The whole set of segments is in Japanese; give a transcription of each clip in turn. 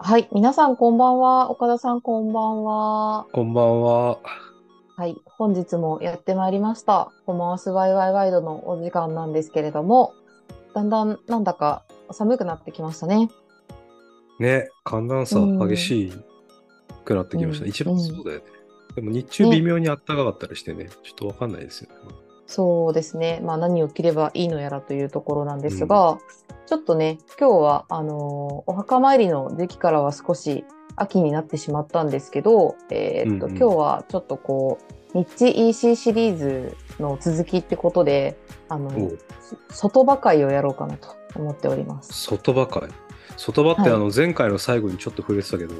はい、皆さんこんばんは。岡田さんこんばんは。こんばんは。はい、本日もやってまいりました。コマースワイワイワイドのお時間なんですけれども、だんだんなんだか寒くなってきましたね。ね、寒暖差うん激しくなってきました。うん一番そうだよね。でも日中微妙に暖かかったりしてね、ちょっとわかんないですよね。そうですね。まあ何を着ればいいのやらというところなんですが、ちょっとね、今日はあのーお墓参りの時期からは少し秋になってしまったんですけど、えーっと、うんうん今日はちょっとこう、ニッチ EC シリーズの続きってことで、あの外場会をやろうかなと思っております。外場会？外場ってはいあの前回の最後にちょっと触れてたけど、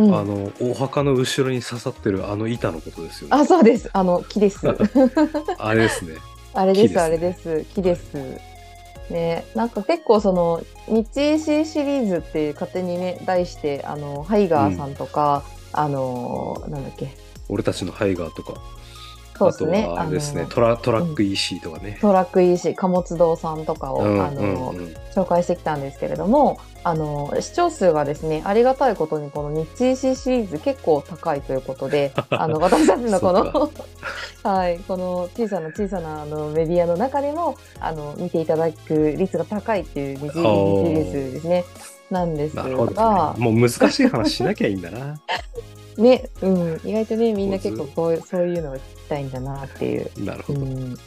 うんあのお墓の後ろに刺さってるあの板のことですよね。あ、そうです。あの、木です。あれ ですね。あれです、ねあれです。木です。ね、なんか結構その、日 EC シリーズって勝手にね、題して、あの、ハイガーさんとか、あの、なんだっけ、俺たちのハイガーとか、あとそうですね。はあれですね、のトラトラック EC とかね。トラック EC、貨物堂さんとかを、うんあの、うんうん。紹介してきたんですけれども、あの、視聴数がですね、ありがたいことにこの日 EC シリーズ結構高いということで、あの、私たちのこのそ、はい、この小さな小さなあのメディアの中でも、あの、見ていただく率が高いっていう日 EC シリおーーズですね。なんですが、ね。もう難しい話しなきゃいいんだな。ね、うん、意外とね、みんな結構こうそういうのを聞きたいんだなっていう。なるほど。うん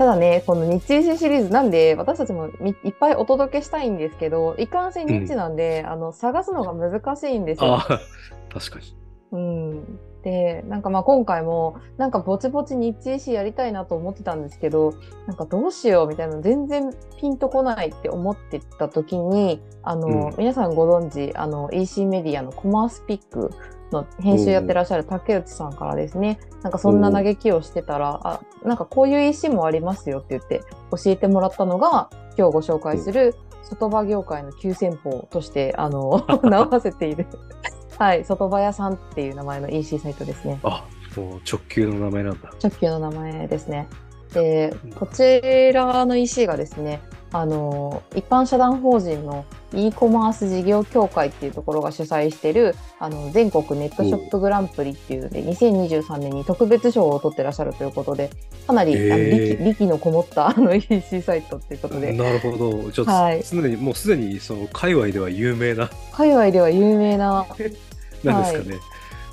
ただね、この日中シリーズなんで、私たちもみいっぱいお届けしたいんですけど、いかんせんニッチなんで、あの、探すのが難しいんですよ。ああ、確かに。うん。で、なんかまあ今回も、なんかぼちぼち日中誌やりたいなと思ってたんですけど、なんかどうしようみたいな、全然ピンとこないって思ってた時に、あの、うん皆さんご存知、あの、EC メディアのコマースピックの編集やってらっしゃる竹内さんからですね、なんかそんな嘆きをしてたら、あ、なんかこういう EC もありますよって言って教えてもらったのが、今日ご紹介する外場業界の急先鋒として、あの、名せている、はい、外場屋さんっていう名前の EC サイトですね。あ、もう直球の名前なんだ。直球の名前ですね。で、こちらの EC がですね、あの、一般社団法人の e コマース事業協会っていうところが主催している、あの、全国ネットショップグランプリっていうで、2023年に特別賞を取ってらっしゃるということで、かなり、あのへー力力のこもったあの EC サイトっていうことで、なるほど。ちょっと、はい。すでに、もうすでに、その、界隈では有名な、海外では有名な、なんですかね。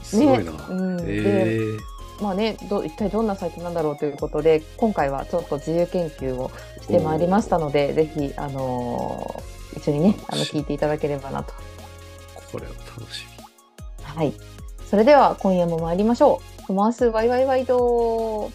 すごいな。うん、でえまあね、ど一体どんなサイトなんだろうということで、今回はちょっと自由研究をしてまいりましたので、ぜひ、あのー一緒にね、あの、聞いていただければなと。ー、これは楽しはい。それでは、今夜も参りましょう。コマースワイワイワイド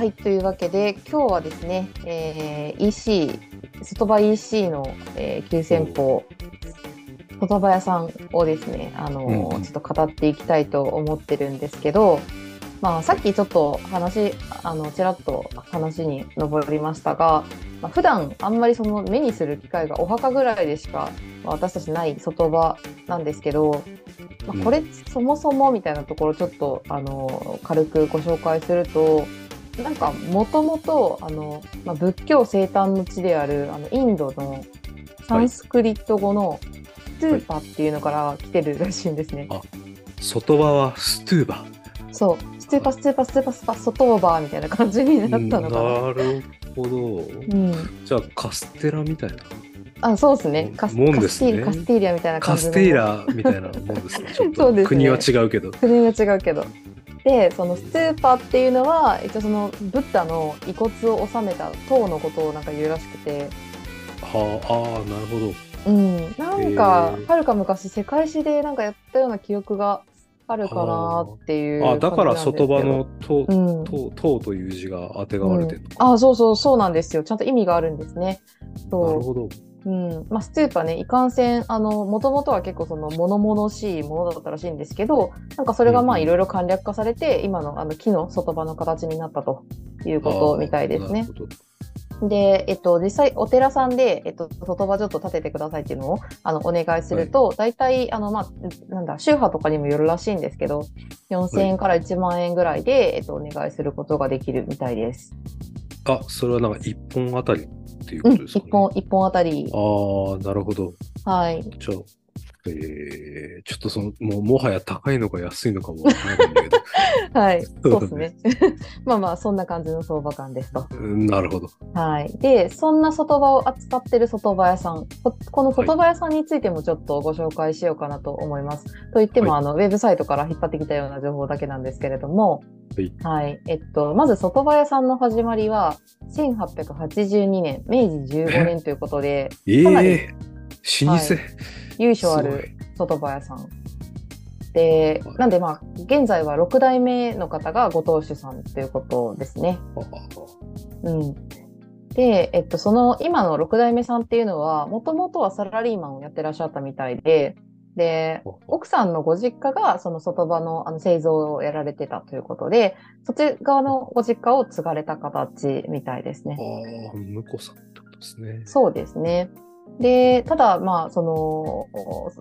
はい、というわけで、今日はですね、えー EC、外場 EC の、えー急先鋒、外場屋さんをですね、あのうんちょっと語っていきたいと思ってるんですけど、まあ、さっきちょっと話、あの、ちらっと話に上りましたが、まあ、普段あんまりその目にする機会がお墓ぐらいでしか、まあ私たちない外場なんですけど、まあ、これそもそもみたいなところちょっと、あの、軽くご紹介すると、なんかもともとあの、まあ、仏教生誕の地であるあのインドのサンスクリット語のスーパっていうのから来てるらしいんですね。い。外場はストゥーバ。そう、ストゥーパストゥーパストゥーパスパ外オーバーみたいな感じになったのかな。なるほど。うん、じゃあ、カステラみたいな。あそうですねカスもんですねカスティカスティーリアみたいな感じのカステイラみたいなもんですね。ですねと国は違うけど。国が違うけど。でそのスーパっていうのは一応そのブッダの遺骨を収めた塔のことをなんか言うらしくて、はあ、ああ、なるほど。うん、なんかはるか昔世界史でなんかやったような記憶があるかなっていうあ。だから外場の塔、うん。塔塔という字があてがわれてるのか。あそうそうそうなんですよ。ちゃんと意味があるんですね。そなるほど。ううん。まあ、ストゥーパねいかんせんあのもともとは結構その物々しいものだったらしいんですけどなんかそれがまあうん。うんいろいろ簡略化されて、今のあの木の外場の形になったということみたいですね。で、えっと、実際お寺さんで、えっと、外場ちょっと立ててくださいっていうのをあのお願いすると、大体あの、まあ、なんだ宗派とかにもよるらしいんですけど4000円から1万円ぐらいで、えっと、お願いすることができるみたいです。あ、それはなんか1本あたりっていううん、ことですか、ね1本一本あたり。ああ、なるほど。はい。じゃあ、えー、ちょっとその、もうもはや高いのか安いのかもわからないんだけど はい。そうですね。まあまあ、そんな感じの相場感ですと。うん。なるほど。はい。で、そんな外場を扱ってる外場屋さん、ここの外場屋さんについてもちょっとご紹介しようかなと思います。といっても、はあの、ウェブサイトから引っ張ってきたような情報だけなんですけれども、はい。はい。えっと、まず外場屋さんの始まりは、1882年、明治15年ということで、えかなりえー、老舗。はい由緒ある外場屋さん。で、なんでまあ、現在は6代目の方がご当主さんということですね。うん。で、えっと、その今の6代目さんっていうのは、もともとはサラリーマンをやってらっしゃったみたいで、で、奥さんのご実家がその外場のあの製造をやられてたということで、そっち側のご実家を継がれた形みたいですね。ああ、婿さんってことですね。そうですね。で、ただ、まあ、その、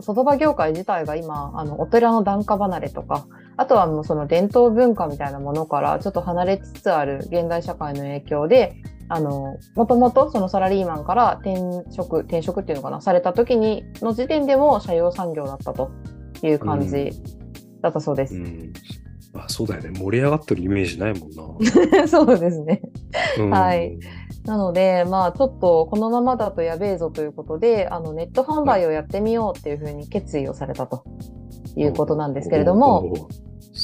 外場業界自体が今、あの、お寺の檀家離れとか、あとはもうその伝統文化みたいなものからちょっと離れつつある現代社会の影響で、あの、もともとそのサラリーマンから転職、転職っていうのかな、された時に、の時点でも社用産業だったという感じだったそうです。うん。あ、そうだよね。盛り上がってるイメージないもんな。そうですね。うんはい。なので、まあ、ちょっとこのままだとやべえぞということで、あのネット販売をやってみようっていうふうに決意をされたということなんですけれども、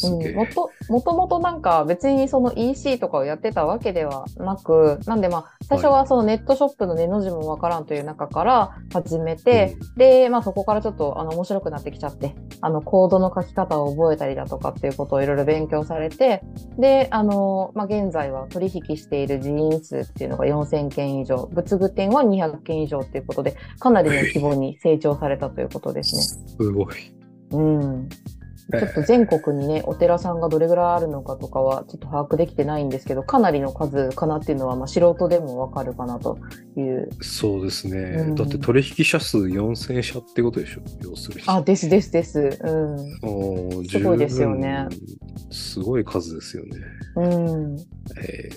うん、もともともとなんか別にその EC とかをやってたわけではなく、なんでまあ最初はそのネットショップの値の字もわからんという中から始めて、で、まあそこからちょっとあの面白くなってきちゃって、あのコードの書き方を覚えたりだとかっていうことをいろいろ勉強されて、で、あの、まあ現在は取引している人員数っていうのが4000件以上、仏具店は200件以上っていうことで、かなりの規模に成長されたということですね。すごい。うん。ちょっと全国にね、お寺さんがどれぐらいあるのかとかはちょっと把握できてないんですけど、かなりの数かなっていうのは、まあ、素人でもわかるかなという。そうですね。うんだって取引者数4000社ってことでしょ？要するに。あ、ですですです。うん。すごいですよね。すごい数ですよね。うん。え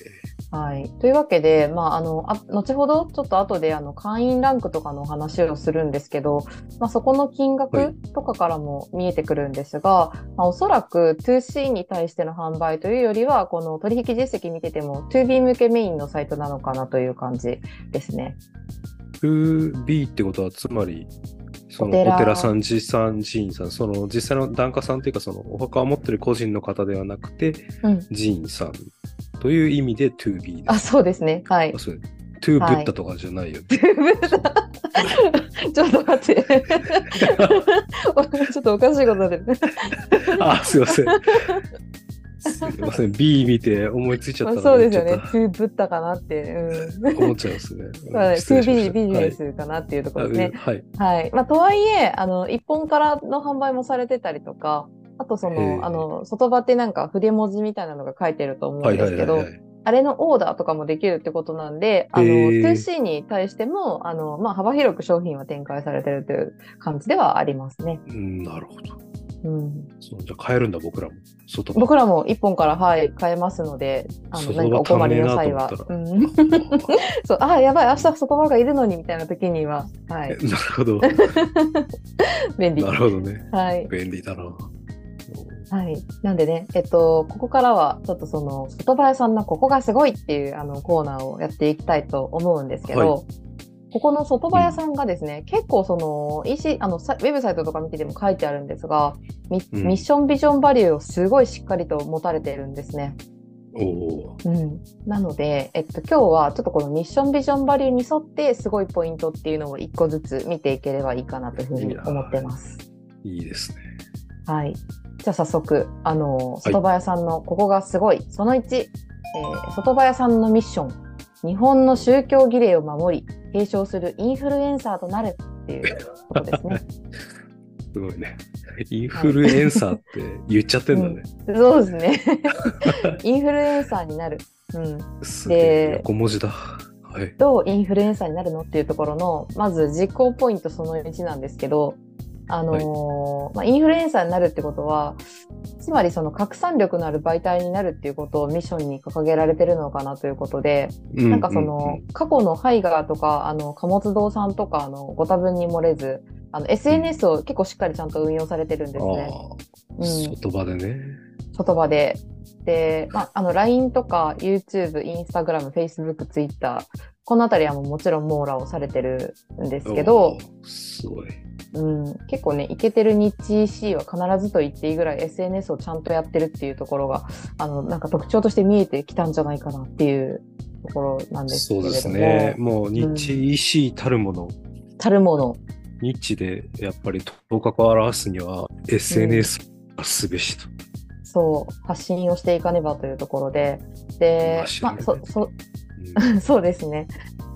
はい。というわけで、まあ、あの、あ後ほど、ちょっと後で、あの、会員ランクとかの話をするんですけど、まあ、そこの金はい額とかからも見えてくるんですが、まあ、おそらく 2C に対しての販売というよりは、この取引実績見てても 2B 向けメインのサイトなのかなという感じですね。ー、2B ってことは、つまり、そのお寺お寺さん、寺さん、寺院さん、その実際の檀家さんというか、そのお墓を持ってる個人の方ではなくて、うん。寺院さんという意味で 2B です。あ、そうですね。はいあ。そうトゥーブッダとかじゃないよ、ね ちょっと待って。ちょっとおかしいことで。あ、すいません。すいません。B 見て思いついちゃったまあ、そうですよね。トゥーブッダかなって。うん。と思っちゃいますね。はい、失礼しま 2B したビジネスかなっていうところですね。はい。はい。まあ、とはいえ、あの、一本からの販売もされてたりとか、あとその、あの、外場ってなんか筆文字みたいなのが書いてると思うはいんですけど。あれのオーダーとかもできるってことなんで、あの、へえ 2C に対しても、あの、まあ、幅広く商品は展開されてるという感じではありますね。うん、なるほど。うん。そうじゃあ買えるんだ、僕らも。外場僕らも一本から、はい、買えますので、あの、外何かお困りの際は。うんん。そう、あ、やばい、明日外場がいるのに、みたいな時には、はい、なるほど。便利。なるほどね。はい。便利だな。はい。なんでね、えっと、ここからは、ちょっとその、外場屋さんのここがすごいっていう、あの、コーナーをやっていきたいと思うんですけど、はいここの外場屋さんがですね、結構その、EC、あの、さウェブサイトとか見てても書いてあるんですが、ミうんミッションビジョンバリューをすごいしっかりと持たれているんですね。うん、なので、えっと、今日はちょっとこのミッションビジョンバリューに沿ってすごいポイントっていうのを一個ずつ見ていければいいかなというふうに思ってます。いいですね。はい。じゃあ早速、あの、外場屋さんのここがすごい、その1、えー外場屋さんのミッション、日本の宗教儀礼を守り、継承するインフルエンサーとなるっていうことですね。すごいね。インフルエンサーって言っちゃってんだね。そうですね。インフルエンサーになる。うん。で横文字だ。ははい。どうインフルエンサーになるのっていうところのまず実行ポイントその1なんですけど、あのーまあ、インフルエンサーになるってことはつまりその拡散力のある媒体になるっていうことをミッションに掲げられてるのかなということで、ななんかその過去のハイガーとかあの貨物堂さんとかあのご多分に漏れずあの SNS を結構しっかりちゃんと運用されてるんですね。あうんあ、外場でね。言葉で。で、まあ、あの LINE とか YouTube、Instagram、Facebook、Twitter このあたりはもちろん網羅をされてるんですけどすごい。うん、結構ねイケてる日 EC は必ずと言っていいぐらい SNS をちゃんとやってるっていうところがあのなんか特徴として見えてきたんじゃないかなっていうところなんですけれども。そうですね。もう日 EC たるもの、たるもの。日でやっぱり頭角を表すには SNS がすべしと。そう。発信をしていかねばというところで。で、まあ、そそうんそうですね。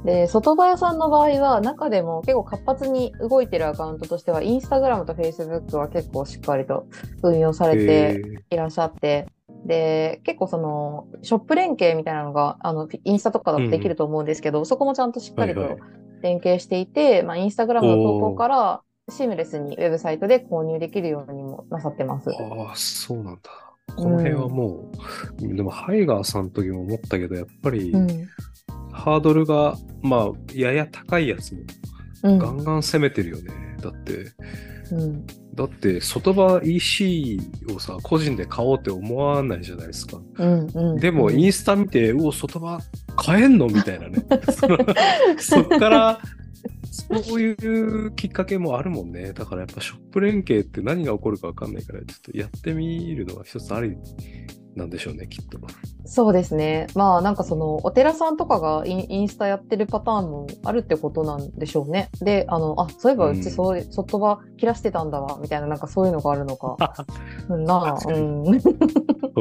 で、外場屋さんの場合は、中でも結構活発に動いてるアカウントとしては、インスタグラムとフェイスブックは結構しっかりと運用されてへいらっしゃって、で、結構その、ショップ連携みたいなのが、あの、インスタとかだとできると思うんですけど、そこもちゃんとしっかりとはいはい連携していて、まあ、インスタグラムの投稿から、シームレスにウェブサイトで購入できるようにもなさってます。ああ、そうなんだ。この辺はもう、でもハイガーさんの時も思ったけど、やっぱりうん。ハードルが、まあ、やや高いやつもうん。ガンガン攻めてるよね。だって、うん。だって外場 EC をさ、個人で買おうって思わないじゃないですか。うん。うん。でも、うんインスタ見て、うお、外場買えんの？みたいなね。そっから、そういうきっかけもあるもんね。だからやっぱショップ連携って何が起こるか分かんないから、ちょっとやってみるのは一つありなんでしょうね、きっと。そうですね。まあなんかそのお寺さんとかがインスタやってるパターンもあるってことなんでしょうね。で、あの、あ、そういえばううんちそういう外場切らしてたんだわ、みたいななんかそういうのがあるのか。うんなあ、うん。そ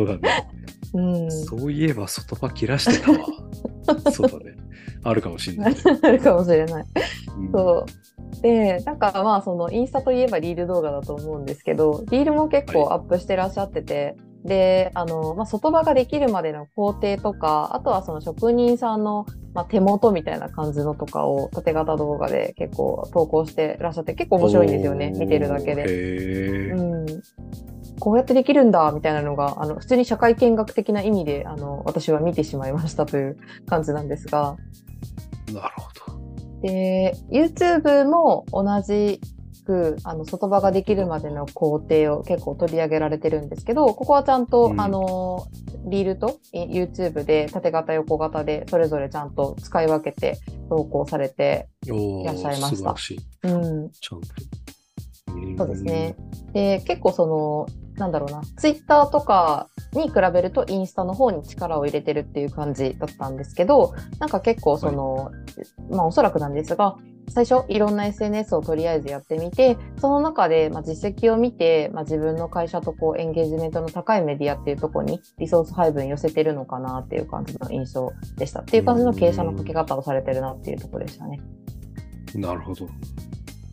うだね。うん。そういえば外場切らしてたわ。そうだね。あるかもしれない。あるかもしれない。うんそう。で、なんかまあそのインスタといえばリール動画だと思うんですけど、リールも結構アップしてらっしゃってて、で、あの、まあ、外場ができるまでの工程とか、あとはその職人さんの、まあ、手元みたいな感じのとかを縦型動画で結構投稿してらっしゃって、結構面白いんですよね、見てるだけで。うん。こうやってできるんだ、みたいなのが、あの、普通に社会見学的な意味で、あの、私は見てしまいましたという感じなんですが、なるほど。で、YouTube も同じく、あの、外場ができるまでの工程を結構取り上げられてるんですけど、ここはちゃんと、うんあの、リールとい YouTube で縦型横型でそれぞれちゃんと使い分けて投稿されて、おいらっしゃいました素晴らしい。うん、ちゃんと。そうですね。で、結構その、なんだろうな、ツイッターとかに比べるとインスタの方に力を入れてるっていう感じだったんですけど、なんか結構その、まあおそらくなんですが、最初いろんな SNS をとりあえずやってみて、その中でまあ実績を見て、まあ、自分の会社とこうエンゲージメントの高いメディアっていうところにリソース配分寄せてるのかなっていう感じの印象でした。っていう感じの経営者のかけ方をされてるなっていうところでしたね。なるほど。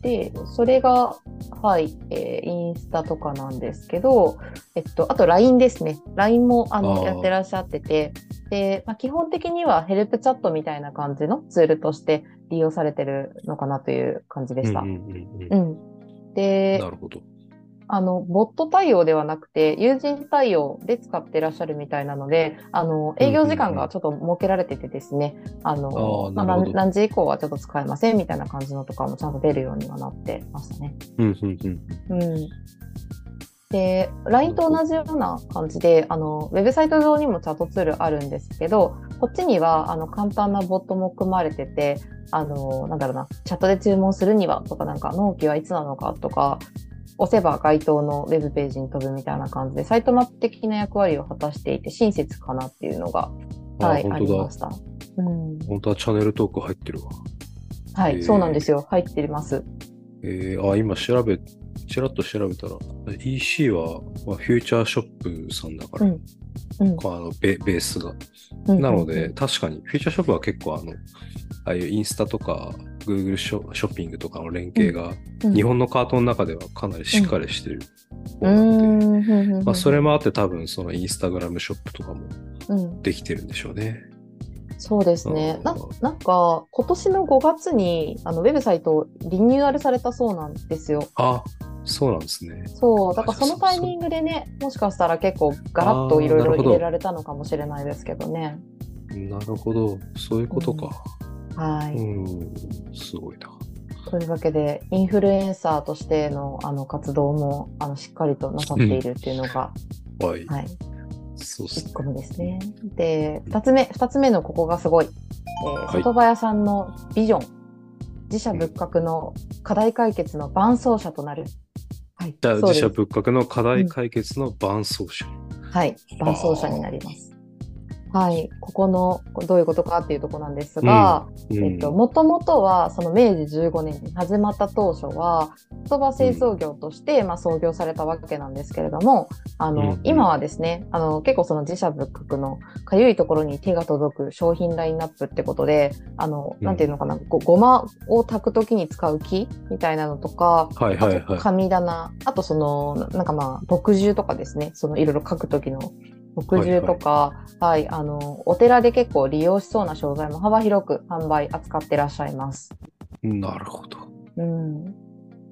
で、それが、はい、えーインスタとかなんですけど、えっと、あと LINE ですね。LINE もあのやってらっしゃってて、で、まあ、基本的にはヘルプチャットみたいな感じのツールとして利用されてるのかなという感じでした。うんんううんうんうんでな、るほど。あの、ボット対応ではなくて、友人対応で使ってらっしゃるみたいなので、あの、営業時間がちょっと設けられててですね、あの、あーまあ何何時以降はちょっと使えませんみたいな感じのとかもちゃんと出るようにはなってましたね。うんうんうんうん。で、LINE と同じような感じで、あの、ウェブサイト上にもチャットツールあるんですけど、こっちには、あの、簡単なボットも組まれてて、あの、なんだろうな、チャットで注文するにはとか、なんか、納期はいつなのかとか、押せば該当のウェブページに飛ぶみたいな感じで、サイトマップ的な役割を果たしていて、親切かなっていうのが、はい、ありまし。た。うん。本当はチャンネルトーク入ってるわ。はい、へーそうなんですよ。入ってます。えー、あ、今調べ、ちらっと調べたら、EC は、まあ、フューチャーショップさんだから、うん。あのベベースが。うんなので、、確かに、フューチャーショップは結構あの、ああいうインスタとか、Google ショショッピングとかの連携が、うん。日本のカートの中ではかなりしっかりしてる。う方なので、ん。うん。まあ、それもあって多分そのインスタグラムショップとかもうん。できてるんでしょうね。そうですね。なうん。なんか、今年の5月にあのウェブサイトリニューアルされたそうなんですよ。あ、そうなんですね。そう、だからそのタイミングでね、もしかしたら結構ガラッといろいろ入れられたのかもしれないですけどね。なるほど。そういうことか。はい。うん、すごいな。というわけで、インフルエンサーとしてのあの活動もあのしっかりとなさっているっていうのが、はい。はい、そうですね。1個目ですね。で、2つ目、2つ目のここがすごい。えーはい外葉屋さんのビジョン、自社仏閣の課題解決の伴走者となる。はい、自社仏閣の課題解決の伴走者。はい、伴走者になります。はい、ここのこどういうことかっていうところなんですが、うん。えっと、もともとはその明治15年に始まった当初は言葉製造業として、まあ、創業されたわけなんですけれどもあの、うん今はですねあの結構その自社仏閣のかゆいところに手が届く商品ラインナップってことであの、うん。なんていうのかなごごまを炊く時に使う木みたいなのとかはいはいあとはい。神棚、あとその、ななんかまあ、墨汁とかですね、そのいろいろ書くときの墨汁とか、はい、あの、お寺で結構利用しそうな商材も幅広く販売、扱ってらっしゃいます。なるほど。うん。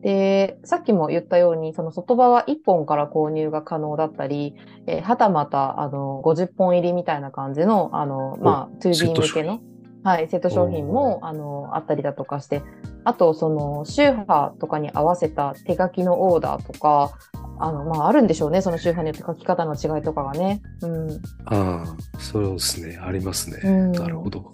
で、さっきも言ったように、その外場は1本から購入が可能だったり、えーはたまた、あの、50本入りみたいな感じの、あの、まあ、セッ 2B ト商品向けの、はい、セット商品も、あの、あったりだとかして、あと、その、宗派とかに合わせた手書きのオーダーとか、あの、まあ、あるんでしょうね、その宗派によって書き方の違いとかがね。うん。ああ、そうですね。ありますね。うんなるほど。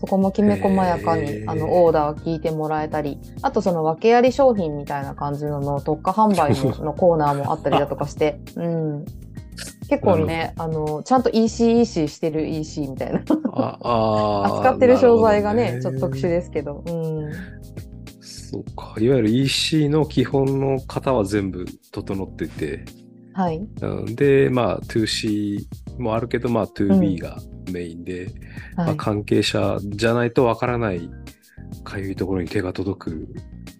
そこもきめ細やかにあのオーダー聞いてもらえたり、あとその訳あり商品みたいな感じのの特化販売の のコーナーもあったりだとかして、うん、結構ねあの、ちゃんと EC、EC してる EC みたいな、ああー 扱ってる商材がね、なるほどちょっと特殊ですけど、うん、そうか。いわゆる EC の基本の型は全部整ってて、はい、うんで、まあ 2C もあるけど、まあ 2B がメインで、まあ、はい、関係者じゃないとわからないかゆいところに手が届く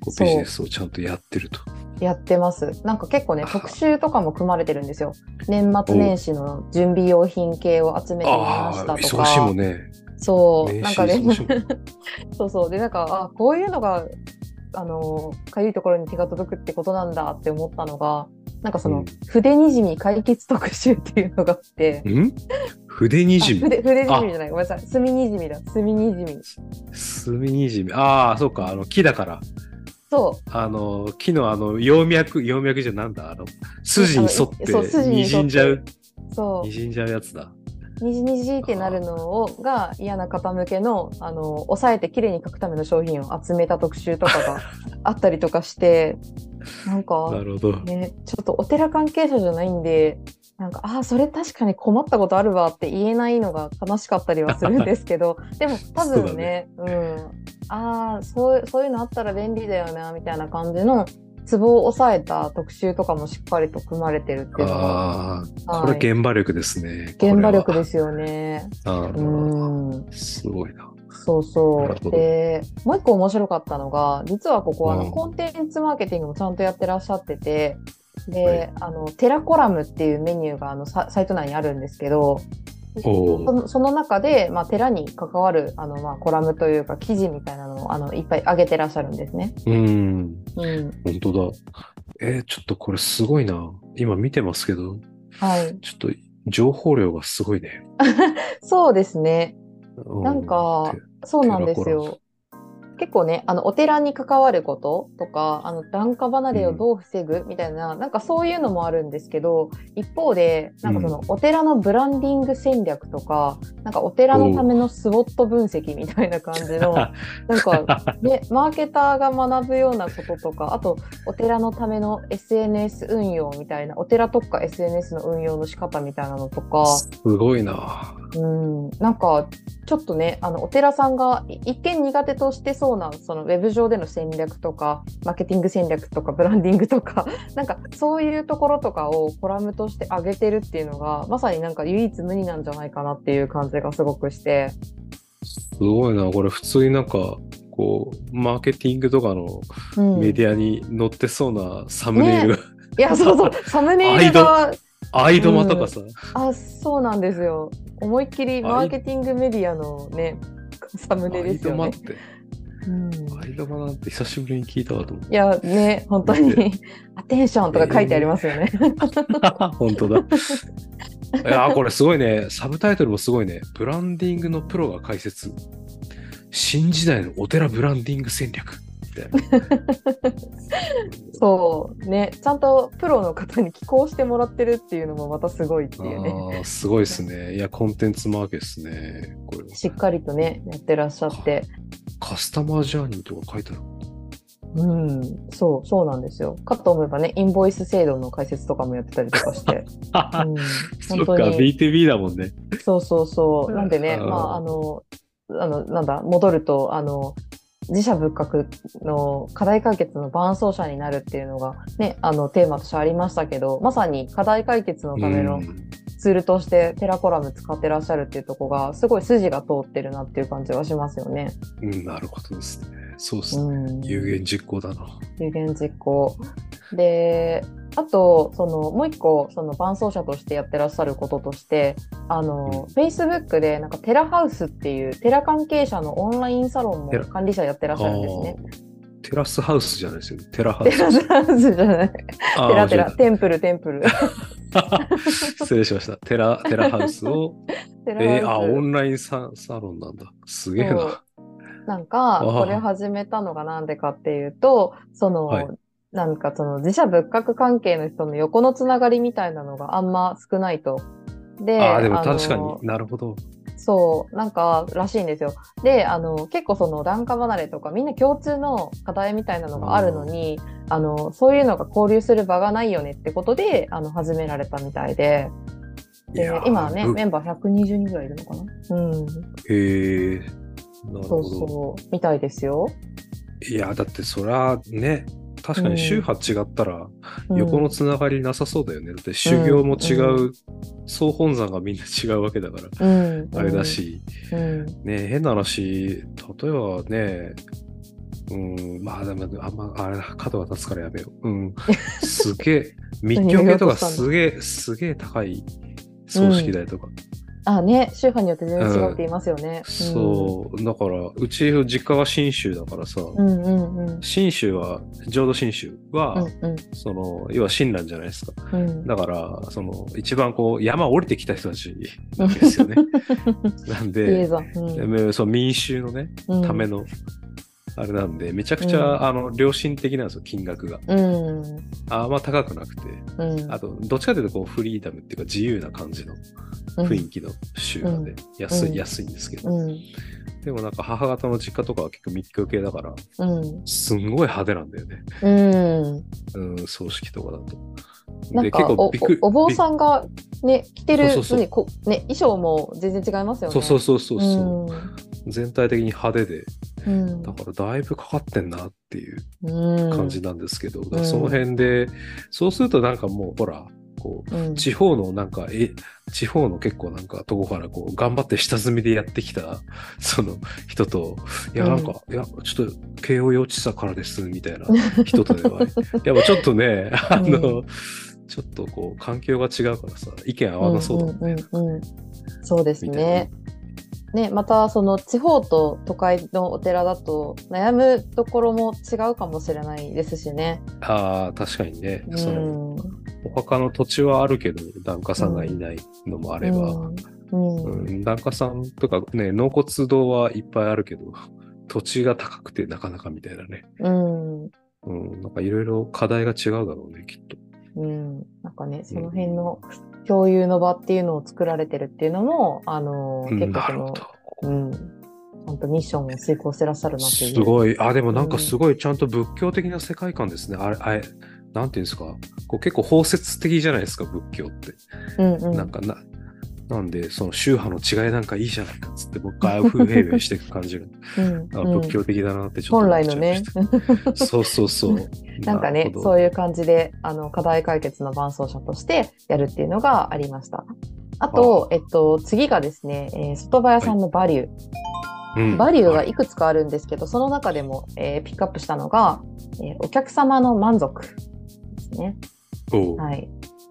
ビジネスをちゃんとやってると。やってます。なんか結構ねあ、特集とかも組まれてるんですよ。年末年始の準備用品系を集めてみましたと忙しいもね。そう、年なんかね、そうそう。で、なんか、あ、こういうのが、あの、かゆいところに手が届くってことなんだって思ったのが、なんかその、うん筆にじみ解決特集っていうのがあって、ん？筆にじみ？あ筆、筆にじみじゃない、ごめんなさい。墨にじみだ。墨にじみ。墨にじみ。ああ、そうか。あの木だから。そあの木のあの葉脈、葉脈じゃなんだ？あの筋に沿って筋にじんじゃう、う。そにじんじゃうやつだ。う。にじにじってなるのをが嫌な方向けの、あの、抑えて綺麗に書くための商品を集めた特集とかがあったりとかして、なんか、なるほど。ね、ちょっとお寺関係者じゃないんで、なんか、ああ、それ確かに困ったことあるわって言えないのが悲しかったりはするんですけど、でも多分ね、うん、ああ、そうそういうのあったら便利だよな、みたいな感じの、ツボを抑えた特集とかもしっかりと組まれてるっていうのが、ああ、はいこれ現場力ですね。現場力す。ですよね。あうーん。すごいな。そうそう。で、もう一個面白かったのが、実はここあの、うんコンテンツマーケティングもちゃんとやってらっしゃってて、で、はいあの、テラコラムっていうメニューがあのササイト内にあるんですけど、おそーのその中で、まあ、寺に関わるあの、まあ、コラムというか記事みたいなのをあのいっぱい上げてらっしゃるんですね。うん、うん、本当だ。えーちょっとこれすごいな。今見てますけど、はい。ちょっと情報量がすごいね。そうですね。うなんかてそうなんですよ。結構ね、あの、お寺に関わることとか、あの、檀家離れをどう防ぐみたいな、なんかそういうのもあるんですけど、一方で、なんかその、お寺のブランディング戦略とか、なんかお寺のためのスウォット分析みたいな感じの、なんか、ね、マーケターが学ぶようなこととか、あと、お寺のための SNS 運用みたいな、お寺特化 SNS の運用の仕方みたいなのとか、すごいな。うん、なんかちょっとねあのお寺さんがい一見苦手としてそうなそのウェブ上での戦略とかマーケティング戦略とかブランディングとか なんかそういうところとかをコラムとして上げてるっていうのがまさになんか唯一無二なんじゃないかなっていう感じがすごくして。すごいな。これ普通になんか、こう、マーケティングとかのうん。メディアに載ってそうなサムネイル。が、いやそうそう。サムネイルがアイドマとかさ、あ、そうなんですよ。思いっきりマーケティングメディアのね、サムネですよね。アイドマっ。て、うんアイドマなんて久しぶりに聞いたわと思って。いやね、本当にアテンションとか書いてありますよね。本当だ。いやーこれすごいね。サブタイトルもすごいね。ブランディングのプロが解説。新時代のお寺ブランディング戦略。みたいな。そうね、ちゃんとプロの方に寄稿してもらってるっていうのもまたすごいっていうね。すごいですね。いや、コンテンツマーケですね。これしっかりとね、やってらっしゃって。カスタマージャーニーとか書いてある。うん、そう、そうなんですよ。かと思えばね、インボイス制度の解説とかもやってたりとかして。うん、そっか、本当に B2B だもんね。そうそうそう。なんでね、うんまあ、あの、あの、なんだ、戻ると、あの、自社仏閣の課題解決の伴走者になるっていうのがね、あの、テーマとしてありましたけど、まさに課題解決のためのうんツールとしてテラコラム使ってらっしゃるっていうところが、すごい筋が通ってるなっていう感じはしますよね。うん、なるほどですね。そうですね。うん。有言実行だな。有言実行。で、あと、その、もう一個、その伴走者としてやってらっしゃることとして、あの、Facebook で、なんかテラハウスっていう、寺関係者のオンラインサロンも寺関係者やってらっしゃるんですね。テラスハウスじゃないですよね。テラハウテス。ラハウスじゃない。寺寺、temple、temple。失礼しました。テラ、テラハウスを、えー、あ、オンラインサロンなんだ。すげえな。なんか、これを始めたのがなんでかっていうと、その、はいなんかその自社仏閣関係の人の横のつながりみたいなのがあんま少ないと。で、ああ、でも確かになるほど。そう、なんからしいんですよ。で、あの、結構その檀家離れとかみんな共通の課題みたいなのがあるのに、あの、そういうのが交流する場がないよねってことで、あの、始められたみたいで、で今はね、ぶメンバー120人ぐらいいるのかな？うん。へえなるそうほど。そう、みたいですよ。いや、だってそらね、確かに宗派違ったらうん横のつながりなさそうだよね。だって修行も違う、総本山がみんな違うわけだから、うん。あれだし、うん。ね、変な話、例えばね、うん、まあでも、あんま、あれ、角が立つからやめよう。うん。すげえ、密教系とかすげえ、すげえ高い葬式代とか。あ、ね、宗派によって全然違うって言いますよね。そう、だから、うち実家が信州だからさ、うん。うんうんうん。信州は、浄土真宗は、うんその、要は親鸞じゃないですか。うん。うん。だから、その、一番こう、山降りてきた人たちですよね。なんで、ぞ。うんでそう民衆のね、うんための、あれなんで、めちゃくちゃ、うんあの、良心的なんですよ、金額が。うん。あんま高くなくて。うん。あと、どっちかというと、こう、フリーダムっていうか、自由な感じの雰囲気の宗派で、安い、うん安いんですけど。うん。でもなんか、母方の実家とかは結構密教系だから、うん。すんごい派手なんだよね。うん。うん、葬式とかだと。なんかおおお坊さんがね着てるそうそうこね衣装も全然違いますよね。そうそうそうそうそう、う全体的に派手で、ん。だからだいぶかかってんなっていううん。感じなんですけど、だからその辺で、そうするとなんかもうほら、こう、うん。地方のなんか、え、地方の結構なんかとこからこう、頑張って下積みでやってきた、その人と、いや、なんか、いや、ちょっと、慶応幼稚さからです、みたいな人とでは、やっぱちょっとね、あの、うちょっとこう、環境が違うからさ、意見合わなそうだもんね。うんうんうんそうですね。ね、またその地方と都会のお寺だと悩むところも違うかもしれないですしね。ああ、確かにね、うんその、お墓の土地はあるけど、檀家さんがいないのもあれば、檀家さんとかね、納骨堂はいっぱいあるけど、土地が高くてなかなかみたいなね。うんうん、なんかいろいろ課題が違うだろうね、きっと。うん、なんかねその辺の共有の場っていうのを作られてるっていうのもあのうん結構その。うん、ちゃんとミッションを遂行してらっしゃるなっていう。すごい。あ、でもなんかすごいちゃんと仏教的な世界観ですね。あれ、あれ、なんていうんですか？こう結構包摂的じゃないですか、仏教って。うんうん、なんかな、なんで、その宗派の違いなんかいいじゃないかっつって、僕がアウフヘイベしていく感じが、うん仏教的だなってちょっと本来のね。そうそうそう。なんかねそういう感じであの課題解決の伴走者としてやるっていうのがありました。あと、えっと、次がですね、えー外場屋さんのバリュー。うんバリューがいくつかあるんですけど、その中でも、えーピックアップしたのが、えーお客様の満足ね。はい。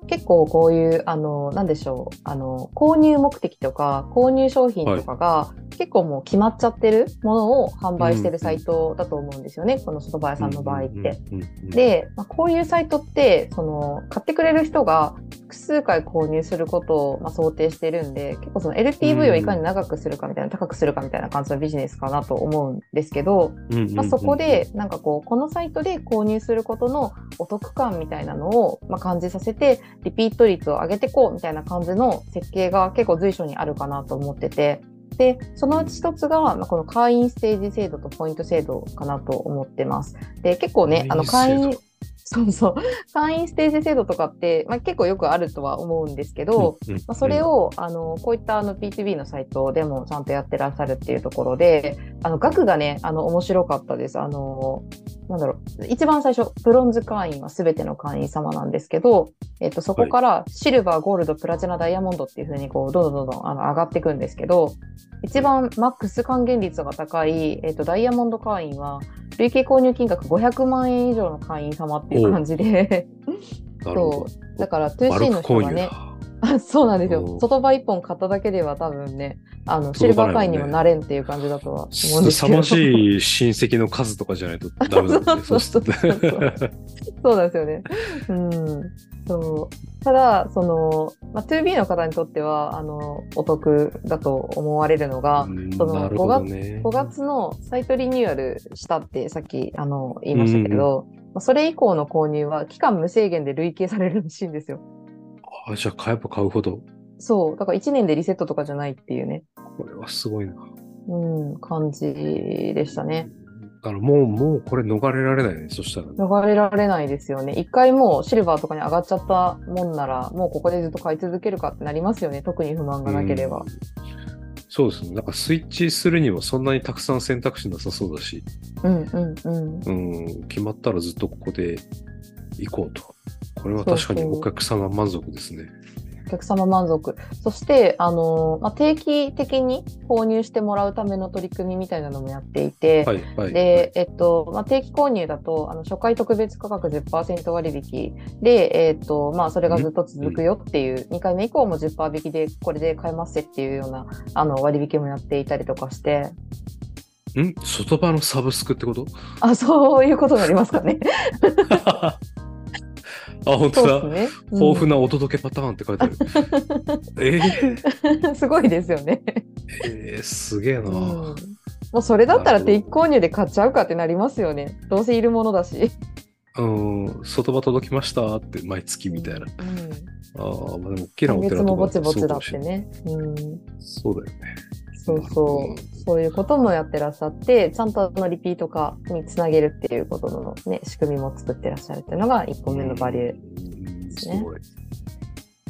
結構こういう、あの、なんでしょう、あの、購入目的とか、購入商品とかが、結構もう決まっちゃってるものを販売してるサイトだと思うんですよね、この外バ屋さんの場合って。で、まあ、こういうサイトって、その、買ってくれる人が複数回購入することを、まあ、想定してるんで、結構その LTV をいかに長くするかみたいな、高くするかみたいな感じのビジネスかなと思うんですけど、まあ、そこで、なんかこう、このサイトで購入することのお得感みたいなのを、まあ、感じさせて、リピート率を上げてこうみたいな感じの設計が結構随所にあるかなと思ってて、で、そのうち一つが、まあ、この会員ステージ制度とポイント制度かなと思ってます。で、結構ね、あの会員そうそう、会員ステージ制度とかって、まあ、結構よくあるとは思うんですけど、まあ、それを、あの、こういったあの B2B のサイトでもちゃんとやってらっしゃるっていうところで、あの、額がね、あの、面白かったです。あの、なんだろう、一番最初、ブロンズ会員は全ての会員様なんですけど、えっと、そこからシルバー、ゴールド、プラチナ、ダイヤモンドっていう風にこう、どんどんどんどんあの上がっていくんですけど、一番マックス還元率が高い、えっと、ダイヤモンド会員は、累計購入金額500万円以上の会員様っていう感じで、なるほど。だからバル 2C クの人がね、そうなんですよ。外場一本買っただけでは多分ね、あの、シルバー会員にもなれんっていう感じだとは思うんですけど。凄まじい親戚の数とかじゃないとダメだね。そうそうそうそうそうなんですよね。うん。そう。ただ、その、まあ、2B の方にとっては、あの、お得だと思われるのが、うんそのなるほどね。5月のサイトリニューアルしたってさっき、あの、言いましたけど、まあそれ以降の購入は期間無制限で累計されるらしいんですよ。あじゃあ買えば買うほど、そう。だから1年でリセットとかじゃないっていうね、これはすごいな。うん、感じでしたね。だからもう、もうこれ逃れられないね。そしたらね。逃れられないですよね。一回もうシルバーとかに上がっちゃったもんなら、もうここでずっと買い続けるかってなりますよね。特に不満がなければうん。そうですね。なんかスイッチするにもそんなにたくさん選択肢なさそうだし、うんうんうん。うん、決まったらずっとここで行こうと。これは確かにお客様満足ですね。お客様満足。そして、あの、まあ、定期的に購入してもらうための取り組みみたいなのもやっていて、はい、はい。で、えっと、まあ、定期購入だと、あの、初回特別価格10%割引で、えっと、まあ、それがずっと続くよっていう、2回目以降も10%引きで、これで買えますっていうような、あの、割引もやっていたりとかして、ん？外場のサブスクってこと？あ、そういうことになりますかね。あ、本当だ。ね。うん豊富なお届けパターンって書いてある。えー、すごいですよね。えー、すげえな。うんもうそれだったら定期購入で買っちゃうかってなりますよね。どうせいるものだし。うん、外場届きましたって毎月みたいな。うんああ、まあでも大きなお寺とかもぼちぼちだっそうかもしてれないね。うんそうだよね。そうそう。そういうこともやってらっしゃって、ちゃんとあのリピート化につなげるっていうことのね、仕組みも作ってらっしゃるっていうのが1個目のバリュー。うんすね。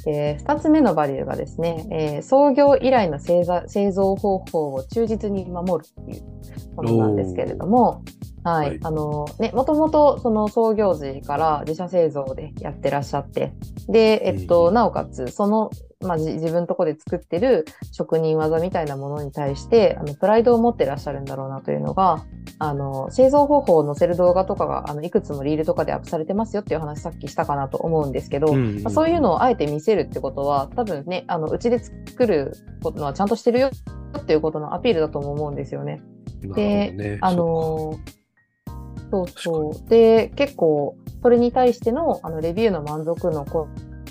で、2つ目のバリューがですね、えー創業以来の製造製造方法を忠実に守るっていうものなんですけれども、はい、はいあのね、もともとその創業時から自社製造でやってらっしゃって、で、えっと、うんなおかつ、その、まあ、じ自分のとこで作ってる職人技みたいなものに対して、あの、プライドを持ってらっしゃるんだろうなというのが、あの、製造方法を載せる動画とかが、あの、いくつもリールとかでアップされてますよっていう話さっきしたかなと思うんですけど、うんまあ、そういうのをあえて見せるってことは、多分ね、あの、うちで作ることはちゃんとしてるよっていうことのアピールだとも思うんですよね。なるほどでね。あのーそうそう。で、結構、それに対しての、あの、レビューの満足の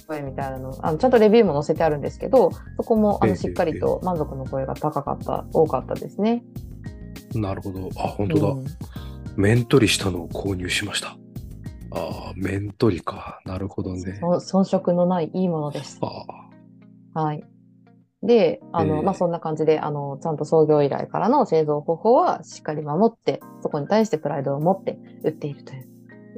声みたいなの、あの、ちゃんとレビューも載せてあるんですけど、そこも、あの、ええしっかりと満足の声が高かった、多かったですね。なるほど。あ、本当だ。うん面取りしたのを購入しました。ああ、面取りか。なるほどね。そ遜色のないいいものです。はい。で、あの、ええまあ、そんな感じで、あの、ちゃんと創業以来からの製造方法はしっかり守って、そこに対してプライドを持って売っているという、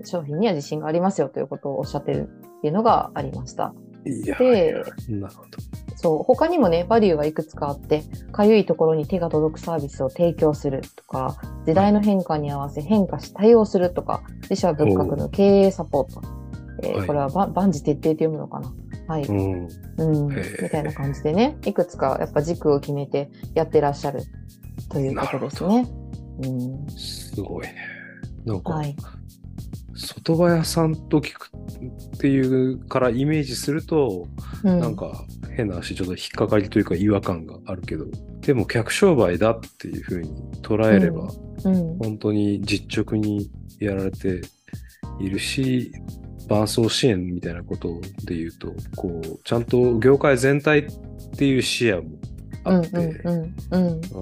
商品には自信がありますよということをおっしゃってるっていうのがありました。でなるほど。そう、他にもね、バリューはいくつかあって、かゆいところに手が届くサービスを提供するとか、時代の変化に合わせ変化し対応するとか、自社仏閣の経営サポート。えーはいこれはば万事徹底って読むのかな？はい。うん。うん。みたいな感じでね、いくつかやっぱ軸を決めてやってらっしゃるということですね。うん。すごいね。なんか、はい。外場屋さんと聞くっていうからイメージすると、うん、なんか変な話、ちょっと引っかかりというか違和感があるけど、でも客商売だっていうふうに捉えれば、うん、本当に実直にやられているし、伴走支援みたいなことで言うと、こう、ちゃんと業界全体っていう視野もあって、うんうんうんあ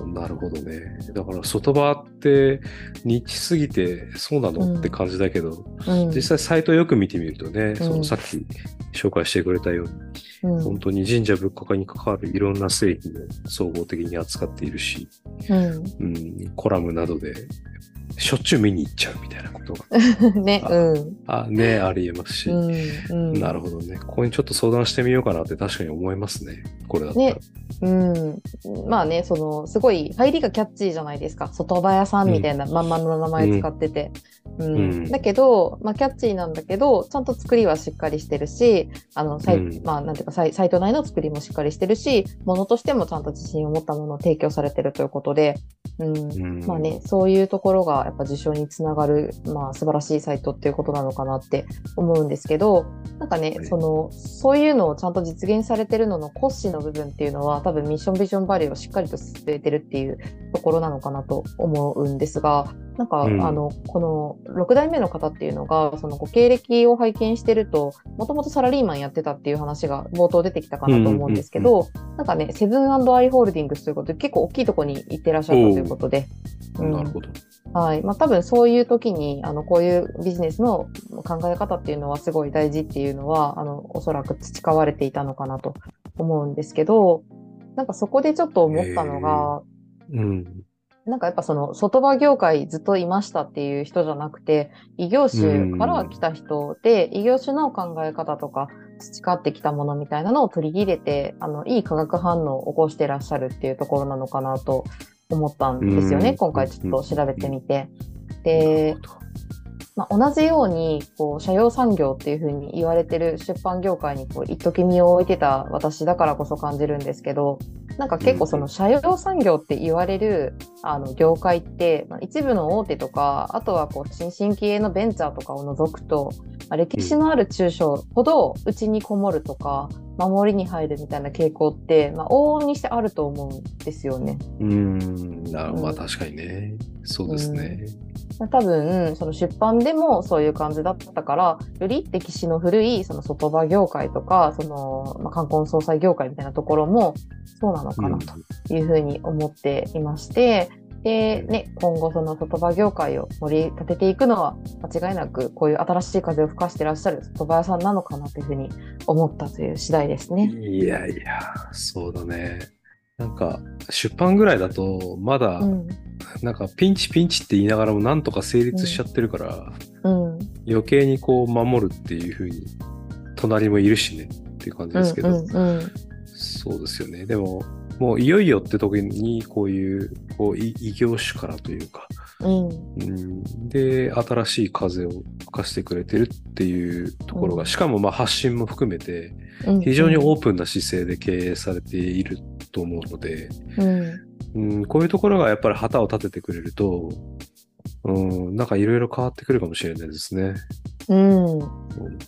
ーなるほどね。だから外場ってニッチすぎてそうなの、うんって感じだけど、うん。実際サイトよく見てみるとね、そうん。のさっき紹介してくれたように、うん。本当に神社仏閣に関わるいろんな製品を総合的に扱っているし、うん。うん、コラムなどでしょっちゅう見に行っちゃうみたいなことが、ね、うん。あね、ありえますし、うん。うん。なるほどね。ここにちょっと相談してみようかなって確かに思いますね。これだったら。ねうん。まあね、その、すごい、入りがキャッチーじゃないですか。外場屋さんみたいなまんまの名前使ってて。うん。うんだけど、まあ、キャッチーなんだけど、ちゃんと作りはしっかりしてるし、あの、サイ,、うんまあ、なんていうかサイ、サイト内の作りもしっかりしてるし、ものとしてもちゃんと自信を持ったものを提供されてるということで、うん。うんまあね、そういうところがやっぱ受賞につながる、まあ、素晴らしいサイトっていうことなのかなって思うんですけど、なんかね、はいその、そういうのをちゃんと実現されてるのの骨子の部分っていうのは、多分ミッションビジョンバリューをしっかりと据えてるっていうところなのかなと思うんですが、なんか、うんあの、この6代目の方っていうのが、そのご経歴を拝見してると、もともとサラリーマンやってたっていう話が冒頭出てきたかなと思うんですけど、なんかね、セブンアイ・ホールディングスということで、結構大きいところに行ってらっしゃったということで、うんなるほど。はい。まあ多分そういう時に、あの、こういうビジネスの考え方っていうのはすごい大事っていうのは、あの、おそらく培われていたのかなと思うんですけど、なんかそこでちょっと思ったのが、うん。なんかやっぱその外場業界ずっといましたっていう人じゃなくて、異業種から来た人で、異業種の考え方とか培ってきたものみたいなのを取り入れて、あの、いい化学反応を起こしてらっしゃるっていうところなのかなと思ったんですよね。うん今回ちょっと調べてみて。で、まあ、同じようにこう社用産業っていうふうに言われてる出版業界にこう一時身を置いてた私だからこそ感じるんですけどなんか結構その社用産業って言われるあの業界って、まあ、一部の大手とかあとはこう新進気鋭のベンチャーとかを除くと、まあ、歴史のある中小ほどうちにこもるとか守りに入るみたいな傾向って、まあ、往々にしてあると思うんですよね。うん。なまうんあ確かにね。そうですね。多分その出版でもそういう感じだったからより歴史の古いその外場業界とかその、まあ、冠婚葬祭業界みたいなところもそうなのかなというふうに思っていまして、でね、今後その外場業界を盛り立てていくのは間違いなくこういう新しい風を吹かしてらっしゃる外場屋さんなのかなというふうに思ったという次第ですね。いやいや、そうだね。なんか、出版ぐらいだと、まだ、うんなんかピンチピンチって言いながらもなんとか成立しちゃってるから、うん余計にこう守るっていう風に、隣もいるしねっていう感じですけど、うんうんそうですよね。でも、もういよいよって時に、こういう、こう、い異業種からというか、うん。うん、で、新しい風を吹かしてくれてるっていうところが、うん。しかもまあ発信も含めて、うん。非常にオープンな姿勢で経営されていると思うので、うん。うん、こういうところがやっぱり旗を立ててくれると、うん、なんかいろいろ変わってくるかもしれないですね。うん。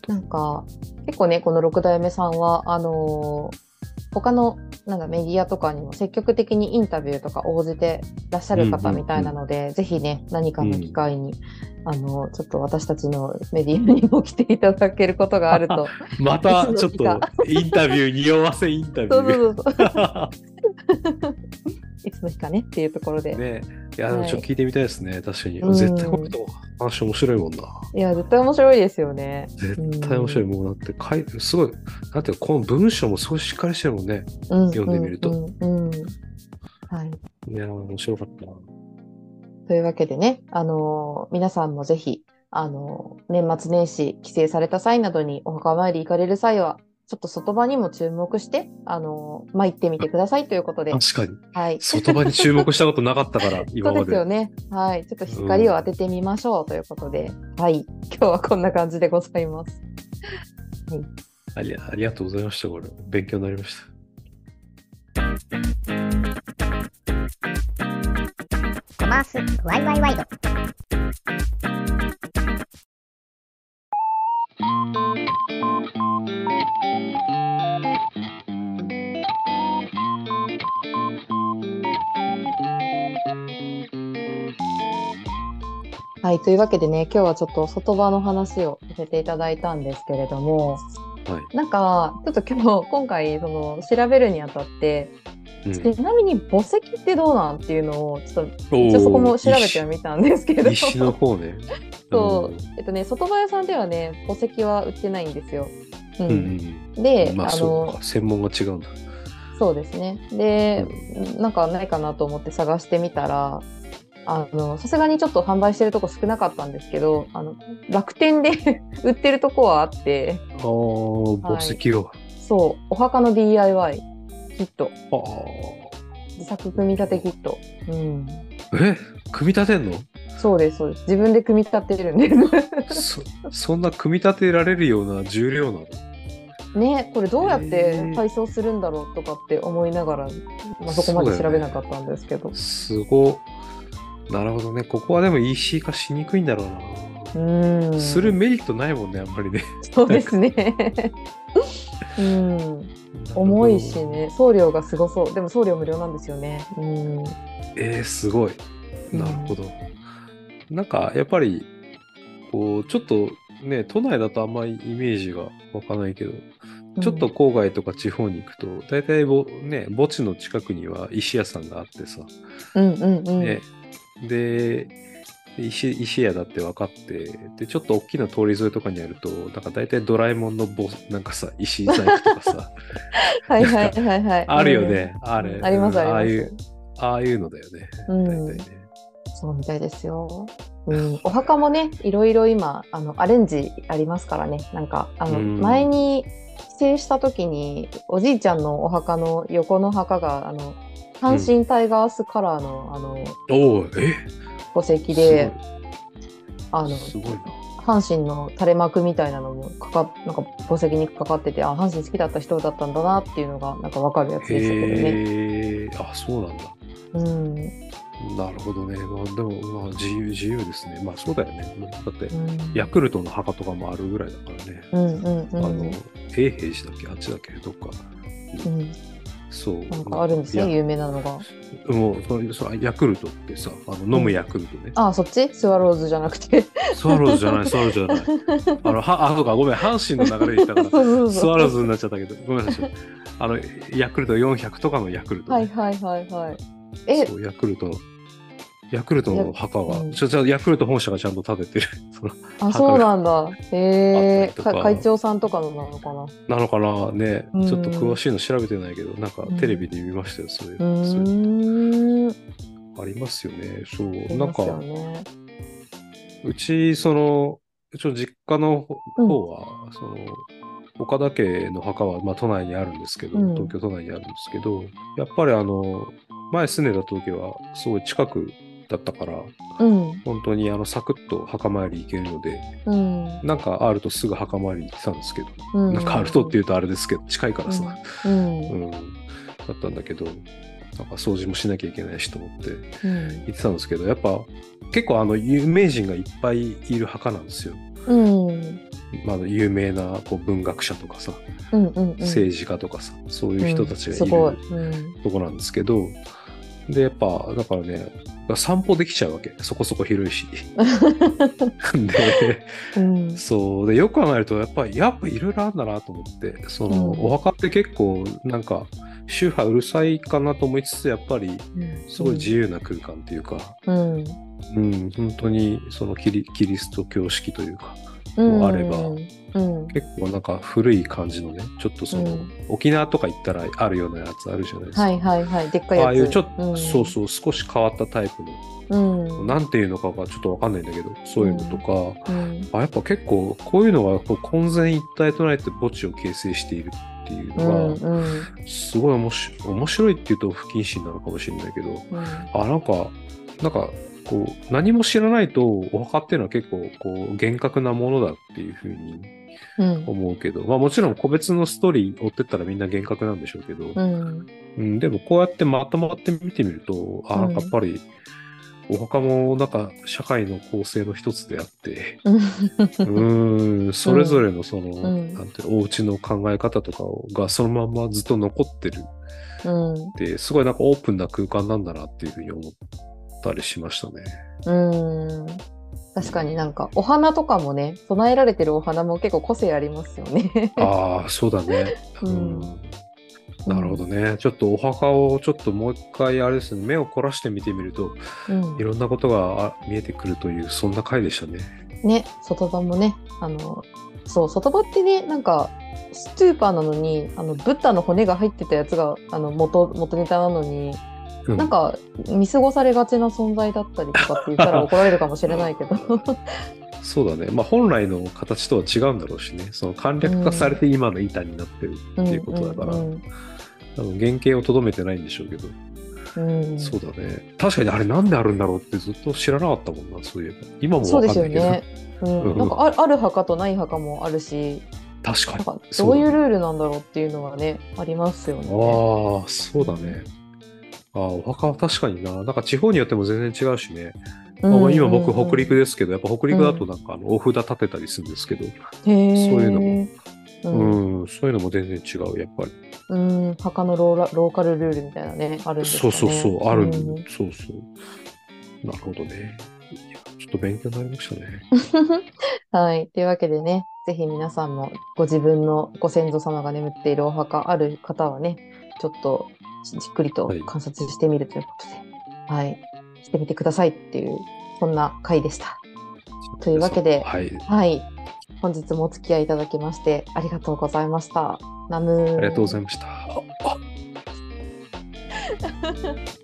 なんか、結構ね、この六代目さんは、あのー他のなんかメディアとかにも積極的にインタビューとか応じてらっしゃる方みたいなので、ぜひね、何かの機会に、あの、ちょっと私たちのメディアにも来ていただけることがあると。またちょっとインタビュー、匂わせインタビュそうそうそう。ー。いつの日かねっていうところで。ねいや、でもちょっと聞いてみたいですね。確かに。うん絶対この人話面白いもんな。いや、絶対面白いですよね。絶対面白い。もうだってかい、すごい、なんていうかこの文章もすごいしっかりしてるもんね。うん、読んでみるとうんはい。いや、面白かったな。というわけでね、あのー皆さんもぜひ、あのー年末年始帰省された際などにお墓参り行かれる際は、ちょっと外場にも注目して、あのー参ってみてくださいということで、確かに。はい。外場に注目したことなかったから、今そうまで。ですよね。はい。ちょっと光を当ててみましょうということで、はい。今日はこんな感じでございます。ありありがとうございました。これ、勉強になりました。コマースワイワイワイド。はい、というわけでね、今日はちょっと外場の話をさせていただいたんですけれども、はい、なんかちょっと今日今回その調べるにあたって、うん、ちなみに墓石ってどうなんっていうのをちょっと一応そこも調べてはみたんですけど。石の方ね。そう、えっとね外場屋さんではね墓石は売ってないんですよ。うん。うん。うんで、ああのそうか、、専門が違うんだ。そうですね。で、なんかないかなと思って探してみたら、あの、さすがにちょっと販売してるとこ少なかったんですけど、あの、楽天で 売ってるとこはあって、ああ、墓石を。そう、お墓の DIY キット、あ自作組み立てキット。うん。あ。え？組み立てんの？そうです、そうです。自分で組み立てるんです。そそんな組み立てられるような重量なの？ね、これどうやって配送するんだろうとかって思いながら、まあ、そこまで調べなかったんですけど。すごなるほどね。ここはでも EC 化しにくいんだろうな。うん。するメリットないもんね、あんまりね。そうですね。うん。重いしね、送料がすごそう。でも送料無料なんですよね。うん。えー、すごい。なるほど。なんか、やっぱり、こう、ちょっとね、都内だとあんまりイメージが湧かないけど、ちょっと郊外とか地方に行くと、大体ぼ、ね、墓地の近くには石屋さんがあってさ、うんうんうん。ね、で、石石屋だって分かって、で、ちょっと大きな通り沿いとかにあると、なんか大体ドラえもんのボなんかさ、石細工とかさ、はいはいはいはい。あるよね、あれ。ありますうんありますああいう、ああいうのだよね。うん大体ね。そうみたいですよ。うん、お墓もね、いろいろ今、あの、アレンジありますからね。なんか、あの、うん前に帰省した時に、おじいちゃんのお墓の横の墓が、あの、阪神タイガースカラーの、あの、墓石で、あの、すごいな。阪神の垂れ幕みたいなのもかかなんか墓石にかかっててあ阪神好きだった人だったんだなっていうのがなんかわかるやつでしたけどね。あ、そうなんだ。うんなるほどね。まあ、でも、まあ、自由、自由ですね。まあ、そうだよね。だって、うんヤクルトの墓とかもあるぐらいだからね。うんうんうんあの、永平寺だっけあっちだっけどっか。うんそう。なんかあるんですね有名なのが。もうそれそれヤクルトってさ、あの飲むヤクルトね。あそっち？スワローズじゃなくて。スワローズじゃない、スワローズじゃない。あの、は、あ、そうか、ごめん、阪神の流れで言ったから、そうそうそうスワローズになっちゃったけど、ごめんなさい。あの、ヤクルト400とかのヤクルト、ね。はいはいはいはい。えそう、ヤクルトの、ヤクルトの墓が、やうんちょ、ちょ、ヤクルト本社がちゃんと建ててる。そのあそうなんだ。へえあったりとかか会長さんとかのなのかな。なのかなね、うんちょっと詳しいの調べてないけど、なんかうんテレビで見ましたよ、そういううそういうーん。ありますよね。そう、いなんか。うち、その、一応実家のうん方は、その、岡田家の墓は、まあ、都内にあるんですけど、うん東京都内にあるんですけど、やっぱりあの、前住んでた時は、すごい近くだったから、うん本当にあの、サクッと墓参り行けるので、うんなんかあるとすぐ墓参りに行ってたんですけど、うん。なんかあるとっていうとあれですけど、近いからさ、うんうん、だったんだけど、なんか掃除もしなきゃいけないしと思ってうん行ってたんですけど、やっぱ結構あの有名人がいっぱいいる墓なんですよ。うんまあ、有名なこう文学者とかさ、うんうんうん。政治家とかさ、そういう人たちがい。るうんとこなんですけど、で、やっぱ、だからね、散歩できちゃうわけ。そこそこ広いし。で、うん。そう。で、よく考えると、やっぱり、やっぱいろいろあるんだなと思って、その、うん。お墓って結構、なんか、宗派うるさいかなと思いつつ、やっぱり、すごい自由な空間っていうか、うん。うん、本当に、そのキリ、キリスト教式というか、うんもあればうん。結構なんか古い感じのね、ちょっとその、うん。沖縄とか行ったらあるようなやつあるじゃないですか。はいはいはい。でっかいやつ。ああいうちょっと、ん。そうそう、少し変わったタイプの、うん。なんていうのかがちょっとわかんないんだけど、そういうのとか、うん。あやっぱ結構こういうのがこう混然一体となって墓地を形成しているっていううのが、んうん。すごい面白い面白いっていうと不謹慎なのかもしれないけど、うん。あ、なんか、なんか、こう、何も知らないと、お墓っていうのは結構、こう、厳格なものだっていうふうにうん。思うけど、まあもちろん個別のストーリー追ってったらみんな厳格なんでしょうけど、うん。うん、でもこうやってまとまって見てみると、あ、やっぱり、お墓もなんか社会の構成の一つであって、うーん、それぞれのその、ん。なんていうのお家の考え方とかをがそのまんまずっと残ってる。うん。って、すごいなんかオープンな空間なんだなっていうふうに思ったりしましたね。うん確かになんかお花とかもね備えられてるお花も結構個性ありますよね。ああ、そうだね。ううんん。なるほどね。ちょっとお墓をちょっともう一回あれですね、目を凝らして見てみると、うんいろんなことがあ見えてくるという、そんな回でしたね。ね外場もねあのそう外場ってねなんかスーパーなのにあのブッダの骨が入ってたやつがあの元元ネタなのに、うんなんか見過ごされがちな存在だったりとかって言ったら怒られるかもしれないけどそうだね。まあ本来の形とは違うんだろうしね。その簡略化されて今の板になってるっていうことだから、うん多分原型をとどめてないんでしょうけど、うんうんそうだね。確かにあれなんであるんだろうってずっと知らなかったもんな、そういえば。今もそうですよわかんないけど。ね。うんうんなんかあある墓とない墓もあるし、確かにどういうルールなんだろうっていうのはね、ありますよね。ああ、そうだね。ああ、お墓は確かにな。なんか地方によっても全然違うしね。うんまあ、今僕北陸ですけど、やっぱ北陸だとなんかあのお札立てたりするんですけど、そういうのもううんん、そういうのも全然違う、やっぱり。うん、墓のローラローカルルールみたいなね、あるんですかそうね。そうそう、ある、んそうそう。なるほどね。ちょっと勉強になりましたね。はい。というわけでね、ぜひ皆さんもご自分のご先祖様が眠っているお墓ある方はね、ちょっとじっくりとはい観察してみるということで、はい、してみてくださいっていう、そんな回でした。というわけではい。はい。本日もお付き合いいただきましてありがとうございました。ナムーありがとうございました。